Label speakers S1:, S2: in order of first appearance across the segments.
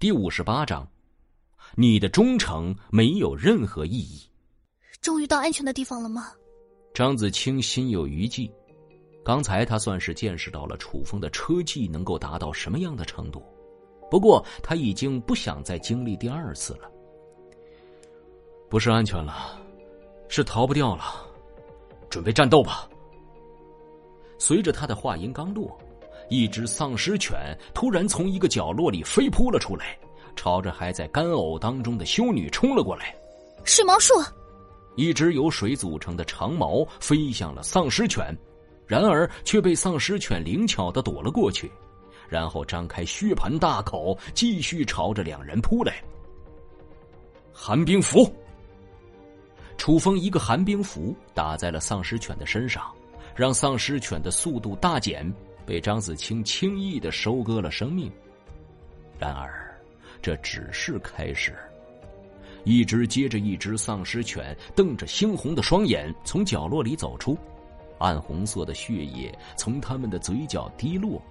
S1: 第五十八章，你的忠诚没有任何意义。
S2: 终于到安全的地方了吗？
S1: 张子清心有余悸，刚才他算是见识到了楚风的车技能够达到什么样的程度，不过他已经不想再经历第二次了。不是安全了，是逃不掉了，准备战斗吧。随着他的话音刚落，一只丧尸犬突然从一个角落里飞扑了出来，朝着还在干呕当中的修女冲了过来。
S2: 水毛术，
S1: 一只由水组成的长矛飞向了丧尸犬，然而却被丧尸犬灵巧的躲了过去，然后张开血盆大口，继续朝着两人扑来。寒冰符，楚风一个寒冰符打在了丧尸犬的身上。让丧尸犬的速度大减，被张子清轻易的收割了生命。然而，这只是开始。一只接着一只丧尸犬瞪着猩红的双眼从角落里走出，暗红色的血液从他们的嘴角滴落。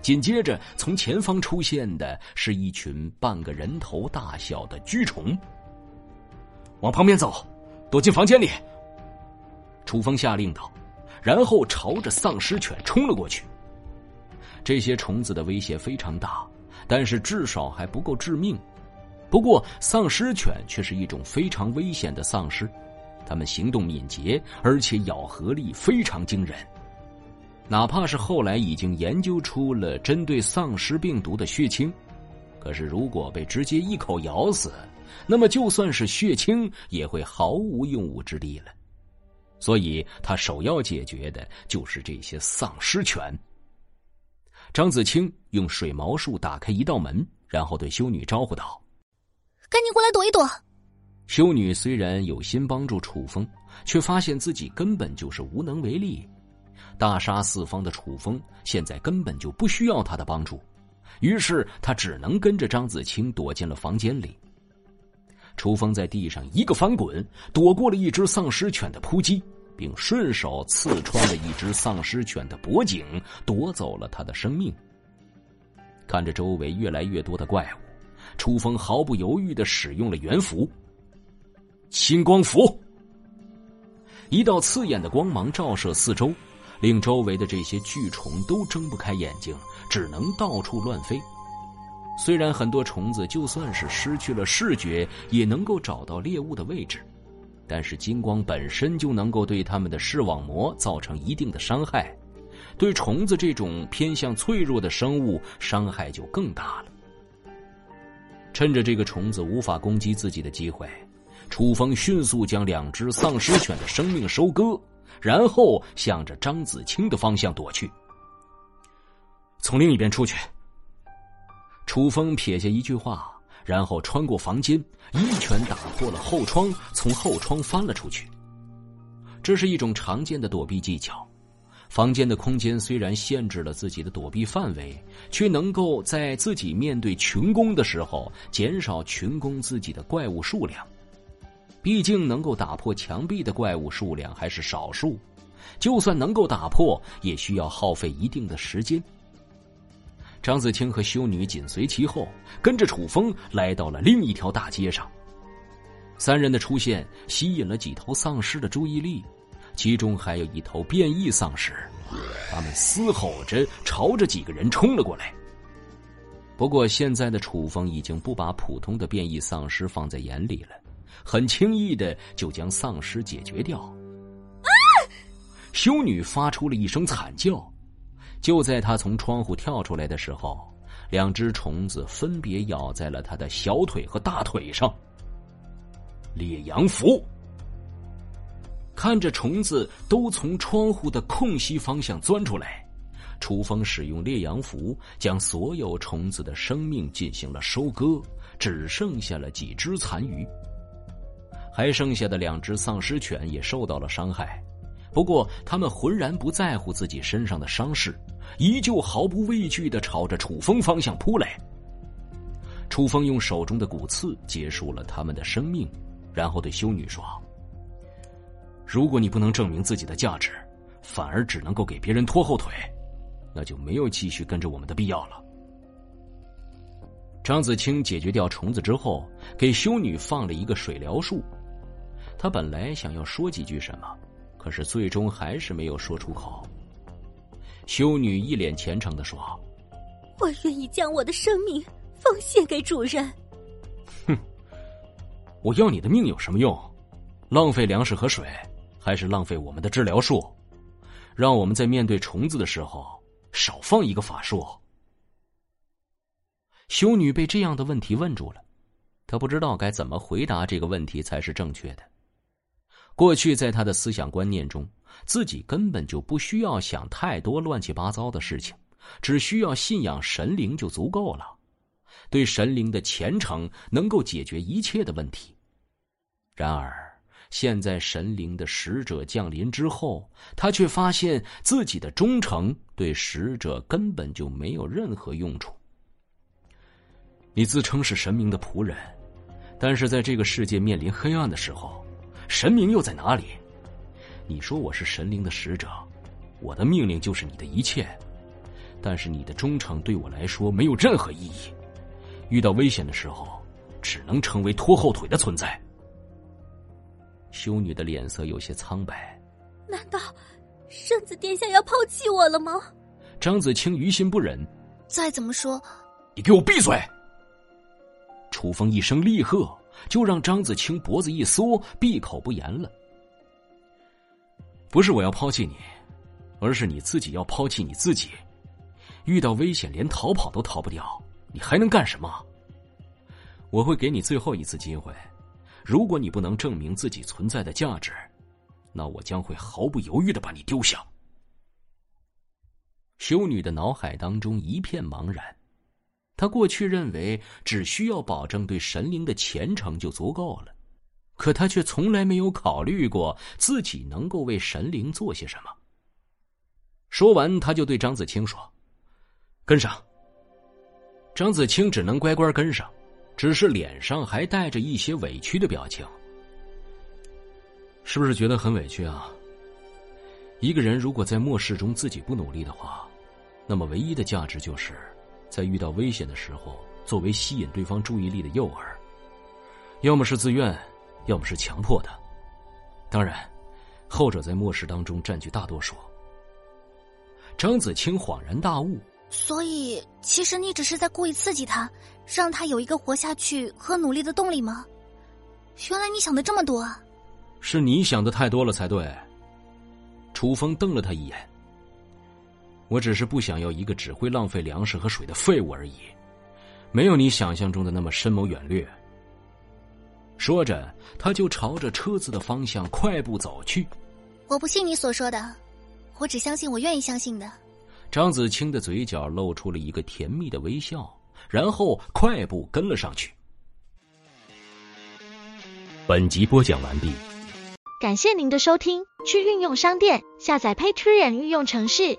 S1: 紧接着，从前方出现的是一群半个人头大小的蛆虫。往旁边走，躲进房间里。楚风下令道。然后朝着丧尸犬冲了过去。这些虫子的威胁非常大，但是至少还不够致命。不过，丧尸犬却是一种非常危险的丧尸，它们行动敏捷，而且咬合力非常惊人。哪怕是后来已经研究出了针对丧尸病毒的血清，可是如果被直接一口咬死，那么就算是血清也会毫无用武之地了。所以他首要解决的就是这些丧尸犬。张子清用水毛术打开一道门，然后对修女招呼道：“
S2: 赶紧过来躲一躲。”
S1: 修女虽然有心帮助楚风，却发现自己根本就是无能为力。大杀四方的楚风现在根本就不需要他的帮助，于是他只能跟着张子清躲进了房间里。楚风在地上一个翻滚，躲过了一只丧尸犬的扑击，并顺手刺穿了一只丧尸犬的脖颈，夺走了他的生命。看着周围越来越多的怪物，楚风毫不犹豫的使用了元符——青光符。一道刺眼的光芒照射四周，令周围的这些巨虫都睁不开眼睛，只能到处乱飞。虽然很多虫子就算是失去了视觉，也能够找到猎物的位置，但是金光本身就能够对它们的视网膜造成一定的伤害，对虫子这种偏向脆弱的生物伤害就更大了。趁着这个虫子无法攻击自己的机会，楚风迅速将两只丧尸犬的生命收割，然后向着张子清的方向躲去。从另一边出去。楚风撇下一句话，然后穿过房间，一拳打破了后窗，从后窗翻了出去。这是一种常见的躲避技巧。房间的空间虽然限制了自己的躲避范围，却能够在自己面对群攻的时候减少群攻自己的怪物数量。毕竟能够打破墙壁的怪物数量还是少数，就算能够打破，也需要耗费一定的时间。张子清和修女紧随其后，跟着楚风来到了另一条大街上。三人的出现吸引了几头丧尸的注意力，其中还有一头变异丧尸，他们嘶吼着朝着几个人冲了过来。不过现在的楚风已经不把普通的变异丧尸放在眼里了，很轻易的就将丧尸解决掉。啊！修女发出了一声惨叫。就在他从窗户跳出来的时候，两只虫子分别咬在了他的小腿和大腿上。烈阳符，看着虫子都从窗户的空隙方向钻出来，楚风使用烈阳符将所有虫子的生命进行了收割，只剩下了几只残余。还剩下的两只丧尸犬也受到了伤害。不过，他们浑然不在乎自己身上的伤势，依旧毫不畏惧的朝着楚风方向扑来。楚风用手中的骨刺结束了他们的生命，然后对修女说：“如果你不能证明自己的价值，反而只能够给别人拖后腿，那就没有继续跟着我们的必要了。”张子清解决掉虫子之后，给修女放了一个水疗术。他本来想要说几句什么，可是最终还是没有说出口。修女一脸虔诚的说：“
S2: 我愿意将我的生命奉献给主人。”
S1: 哼，我要你的命有什么用？浪费粮食和水，还是浪费我们的治疗术？让我们在面对虫子的时候少放一个法术。修女被这样的问题问住了，她不知道该怎么回答这个问题才是正确的。过去在他的思想观念中，自己根本就不需要想太多乱七八糟的事情，只需要信仰神灵就足够了。对神灵的虔诚能够解决一切的问题。然而，现在神灵的使者降临之后，他却发现自己的忠诚对使者根本就没有任何用处。你自称是神明的仆人，但是在这个世界面临黑暗的时候，神明又在哪里？你说我是神灵的使者，我的命令就是你的一切，但是你的忠诚对我来说没有任何意义。遇到危险的时候，只能成为拖后腿的存在。修女的脸色有些苍白。
S2: 难道圣子殿下要抛弃我了吗？
S1: 张子清于心不忍。
S2: 再怎么说，
S1: 你给我闭嘴！楚风一声厉喝，就让张子清脖子一缩，闭口不言了。不是我要抛弃你，而是你自己要抛弃你自己。遇到危险，连逃跑都逃不掉，你还能干什么？我会给你最后一次机会，如果你不能证明自己存在的价值，那我将会毫不犹豫的把你丢下。修女的脑海当中一片茫然。他过去认为只需要保证对神灵的虔诚就足够了，可他却从来没有考虑过自己能够为神灵做些什么。说完，他就对张子清说：“跟上。”张子清只能乖乖跟上，只是脸上还带着一些委屈的表情。是不是觉得很委屈啊？一个人如果在末世中自己不努力的话，那么唯一的价值就是。在遇到危险的时候，作为吸引对方注意力的诱饵，要么是自愿，要么是强迫的。当然，后者在末世当中占据大多数。张子清恍然大悟，
S2: 所以其实你只是在故意刺激他，让他有一个活下去和努力的动力吗？原来你想的这么多啊！
S1: 是你想的太多了才对。楚风瞪了他一眼。我只是不想要一个只会浪费粮食和水的废物而已，没有你想象中的那么深谋远虑。说着，他就朝着车子的方向快步走去。
S2: 我不信你所说的，我只相信我愿意相信的。
S1: 张子清的嘴角露出了一个甜蜜的微笑，然后快步跟了上去。本集播讲完毕，
S3: 感谢您的收听。去运用商店下载 Patreon 运用程式。